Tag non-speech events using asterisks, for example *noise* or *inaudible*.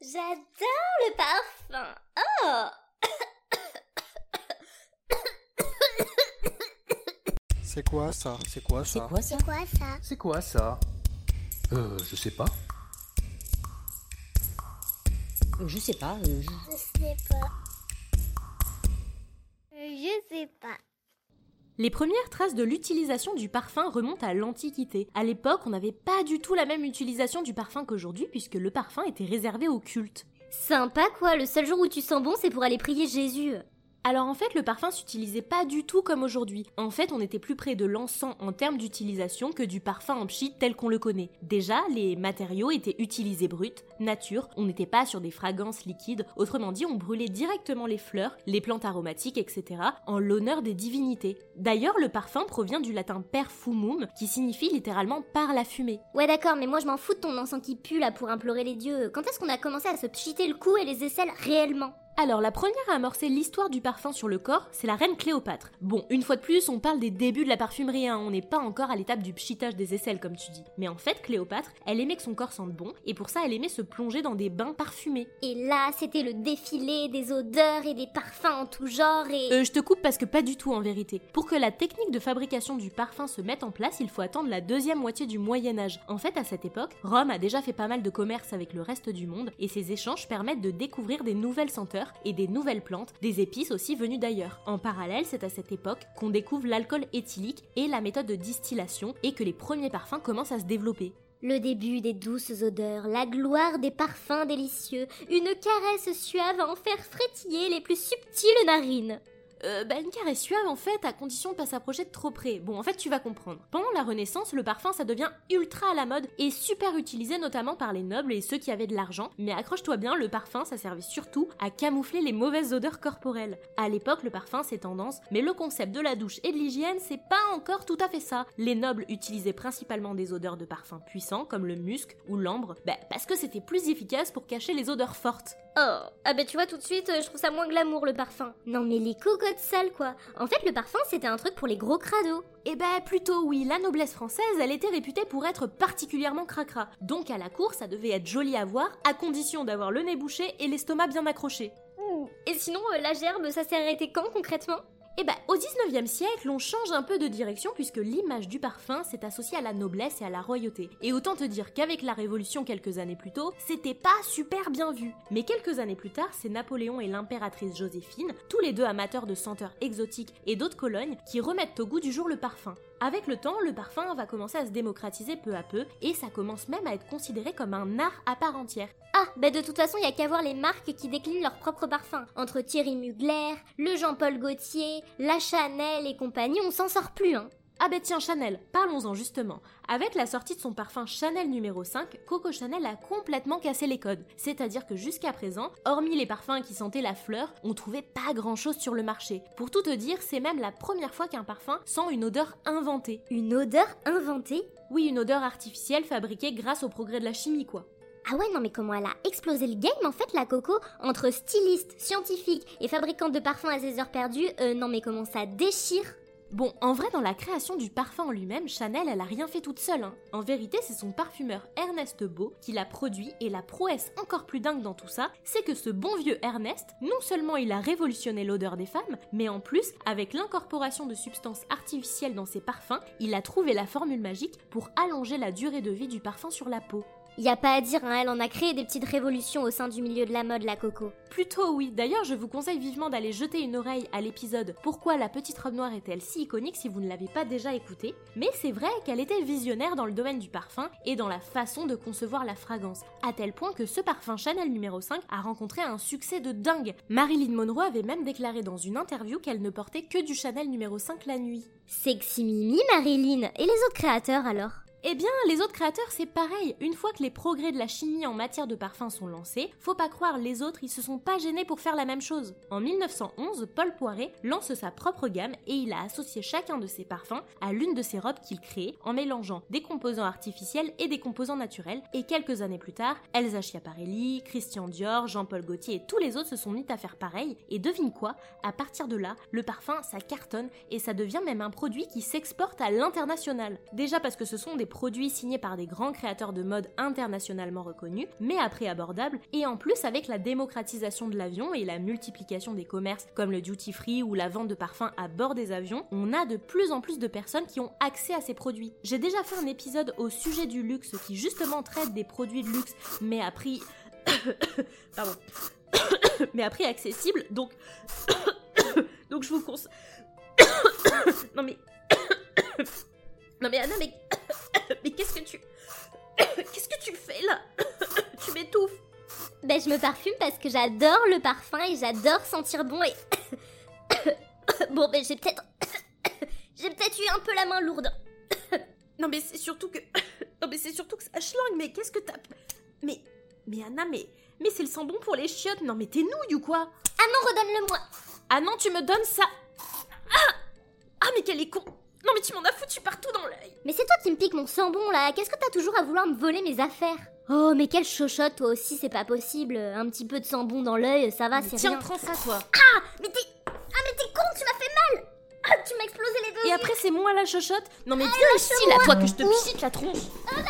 J'adore le parfum. Oh C'est quoi ça? C'est quoi C'est ça quoi ça? C'est quoi ça? C'est quoi ça? Euh, je sais pas. Euh, Je sais pas. euh, je- Je sais pas. Je sais pas. Les premières traces de l'utilisation du parfum remontent à l'Antiquité. À l'époque, on n'avait pas du tout la même utilisation du parfum qu'aujourd'hui puisque le parfum était réservé au culte. Sympa quoi, le seul jour où tu sens bon c'est pour aller prier Jésus. Alors en fait, le parfum s'utilisait pas du tout comme aujourd'hui. En fait, on était plus près de l'encens en termes d'utilisation que du parfum en pchit tel qu'on le connaît. Déjà, les matériaux étaient utilisés bruts, nature, on n'était pas sur des fragrances liquides, autrement dit, on brûlait directement les fleurs, les plantes aromatiques, etc., en l'honneur des divinités. D'ailleurs, le parfum provient du latin perfumum, qui signifie littéralement par la fumée. Ouais d'accord, mais moi je m'en fous de ton encens qui pue là pour implorer les dieux. Quand est-ce qu'on a commencé à se pchiter le cou et les aisselles réellement? Alors, la première à amorcer l'histoire du parfum sur le corps, c'est la reine Cléopâtre. Bon, une fois de plus, on parle des débuts de la parfumerie, hein, on n'est pas encore à l'étape du pchitage des aisselles, comme tu dis. Mais en fait, Cléopâtre, elle aimait que son corps sente bon, et pour ça, elle aimait se plonger dans des bains parfumés. Et là, c'était le défilé des odeurs et des parfums en tout genre et... Euh, je te coupe parce que pas du tout en vérité. Pour que la technique de fabrication du parfum se mette en place, il faut attendre la deuxième moitié du Moyen Âge. En fait, à cette époque, Rome a déjà fait pas mal de commerce avec le reste du monde, et ces échanges permettent de découvrir des nouvelles senteurs et des nouvelles plantes, des épices aussi venues d'ailleurs. En parallèle, c'est à cette époque qu'on découvre l'alcool éthylique et la méthode de distillation, et que les premiers parfums commencent à se développer. Le début des douces odeurs, la gloire des parfums délicieux, une caresse suave à en faire frétiller les plus subtiles narines. Euh, bah une caresse suave en fait, à condition de pas s'approcher de trop près. Bon, en fait, tu vas comprendre. Pendant la Renaissance, le parfum ça devient ultra à la mode et super utilisé notamment par les nobles et ceux qui avaient de l'argent. Mais accroche-toi bien, le parfum ça servait surtout à camoufler les mauvaises odeurs corporelles. À l'époque, le parfum c'est tendance, mais le concept de la douche et de l'hygiène c'est pas encore tout à fait ça. Les nobles utilisaient principalement des odeurs de parfum puissants comme le musc ou l'ambre, bah parce que c'était plus efficace pour cacher les odeurs fortes. Oh, ah bah tu vois tout de suite, euh, je trouve ça moins glamour le parfum. Non mais les cocottes sales quoi. En fait le parfum c'était un truc pour les gros crados. Eh ben plutôt oui, la noblesse française, elle était réputée pour être particulièrement cracra. Donc à la cour, ça devait être joli à voir, à condition d'avoir le nez bouché et l'estomac bien accroché. Et sinon euh, la gerbe ça s'est arrêté quand concrètement? Eh ben, au 19e siècle, on change un peu de direction puisque l'image du parfum s'est associée à la noblesse et à la royauté. Et autant te dire qu'avec la Révolution quelques années plus tôt, c'était pas super bien vu. Mais quelques années plus tard, c'est Napoléon et l'impératrice Joséphine, tous les deux amateurs de senteurs exotiques et d'autres colognes, qui remettent au goût du jour le parfum. Avec le temps, le parfum va commencer à se démocratiser peu à peu et ça commence même à être considéré comme un art à part entière. Ah, bah de toute façon, il y a qu'à voir les marques qui déclinent leurs propres parfums. Entre Thierry Mugler, le Jean-Paul Gaultier, la Chanel et compagnie, on s'en sort plus, hein. Ah ben tiens Chanel, parlons-en justement. Avec la sortie de son parfum Chanel numéro 5, Coco Chanel a complètement cassé les codes. C'est-à-dire que jusqu'à présent, hormis les parfums qui sentaient la fleur, on trouvait pas grand-chose sur le marché. Pour tout te dire, c'est même la première fois qu'un parfum sent une odeur inventée. Une odeur inventée? Oui, une odeur artificielle fabriquée grâce au progrès de la chimie quoi. Ah ouais, non mais comment elle a explosé le game en fait la Coco Entre styliste, scientifique et fabricante de parfums à ses heures perdues, euh, non mais comment ça déchire? Bon, en vrai, dans la création du parfum en lui-même, Chanel, elle a rien fait toute seule. hein. En vérité, c'est son parfumeur Ernest Beau qui l'a produit, et la prouesse encore plus dingue dans tout ça, c'est que ce bon vieux Ernest, non seulement il a révolutionné l'odeur des femmes, mais en plus, avec l'incorporation de substances artificielles dans ses parfums, il a trouvé la formule magique pour allonger la durée de vie du parfum sur la peau. Y a pas à dire, hein, elle en a créé des petites révolutions au sein du milieu de la mode, la Coco. Plutôt oui, d'ailleurs je vous conseille vivement d'aller jeter une oreille à l'épisode Pourquoi la petite robe noire est-elle si iconique si vous ne l'avez pas déjà écouté, mais c'est vrai qu'elle était visionnaire dans le domaine du parfum et dans la façon de concevoir la fragrance, à tel point que ce parfum Chanel numéro 5 a rencontré un succès de dingue. Marilyn Monroe avait même déclaré dans une interview qu'elle ne portait que du Chanel numéro 5 la nuit. Sexy Mimi, Marilyn. Et les autres créateurs alors? Eh bien, les autres créateurs, c'est pareil. Une fois que les progrès de la chimie en matière de parfum sont lancés, faut pas croire les autres, ils se sont pas gênés pour faire la même chose. En 1911, Paul Poiret lance sa propre gamme et il a associé chacun de ses parfums à l'une de ses robes qu'il crée en mélangeant des composants artificiels et des composants naturels. Et quelques années plus tard, Elsa Schiaparelli, Christian Dior, Jean-Paul Gaultier et tous les autres se sont mis à faire pareil. Et devine quoi? À partir de là, le parfum, ça cartonne et ça devient même un produit qui s'exporte à l'international. Déjà parce que ce sont des produits signés par des grands créateurs de mode internationalement reconnus, mais à prix abordable, et en plus avec la démocratisation de l'avion et la multiplication des commerces comme le duty free ou la vente de parfums à bord des avions, on a de plus en plus de personnes qui ont accès à ces produits. J'ai déjà fait un épisode au sujet du luxe qui justement traite des produits de luxe, mais à prix... *coughs* Pardon. *coughs* mais à prix accessible, donc... *coughs* donc je vous conseille... non mais... non mais Anna, mais... mais qu'est-ce que tu... *coughs* qu'est-ce que tu fais là *coughs* Tu m'étouffes. Ben je me parfume parce que j'adore le parfum et j'adore sentir bon et... *coughs* bon ben j'ai peut-être... j'ai peut-être eu un peu la main lourde. Non mais c'est surtout que... non mais c'est surtout que ça schlingue, mais qu'est-ce que t'as... Mais... Mais Anna, mais... Mais c'est le sang bon pour les chiottes, non mais t'es nouille ou quoi? Ah non, redonne-le-moi. Ah non, tu me donnes ça. Ah Ah mais quel est con Non mais tu m'en as foutu partout dans l'œil. Mais c'est toi qui me pique mon sang bon là, qu'est-ce que t'as toujours à vouloir me voler mes affaires? Oh mais quelle chochotte toi aussi, c'est pas possible. Un petit peu de sang bon dans l'œil, ça va, c'est Tiens, rien. prends ça toi. Ah mais t'es... Ah mais t'es con, tu m'as fait mal. Ah tu m'as explosé les deux Et après c'est moi la chochotte? Non mais Ah, viens ici là, toi que je te pchite la tronche. Ah,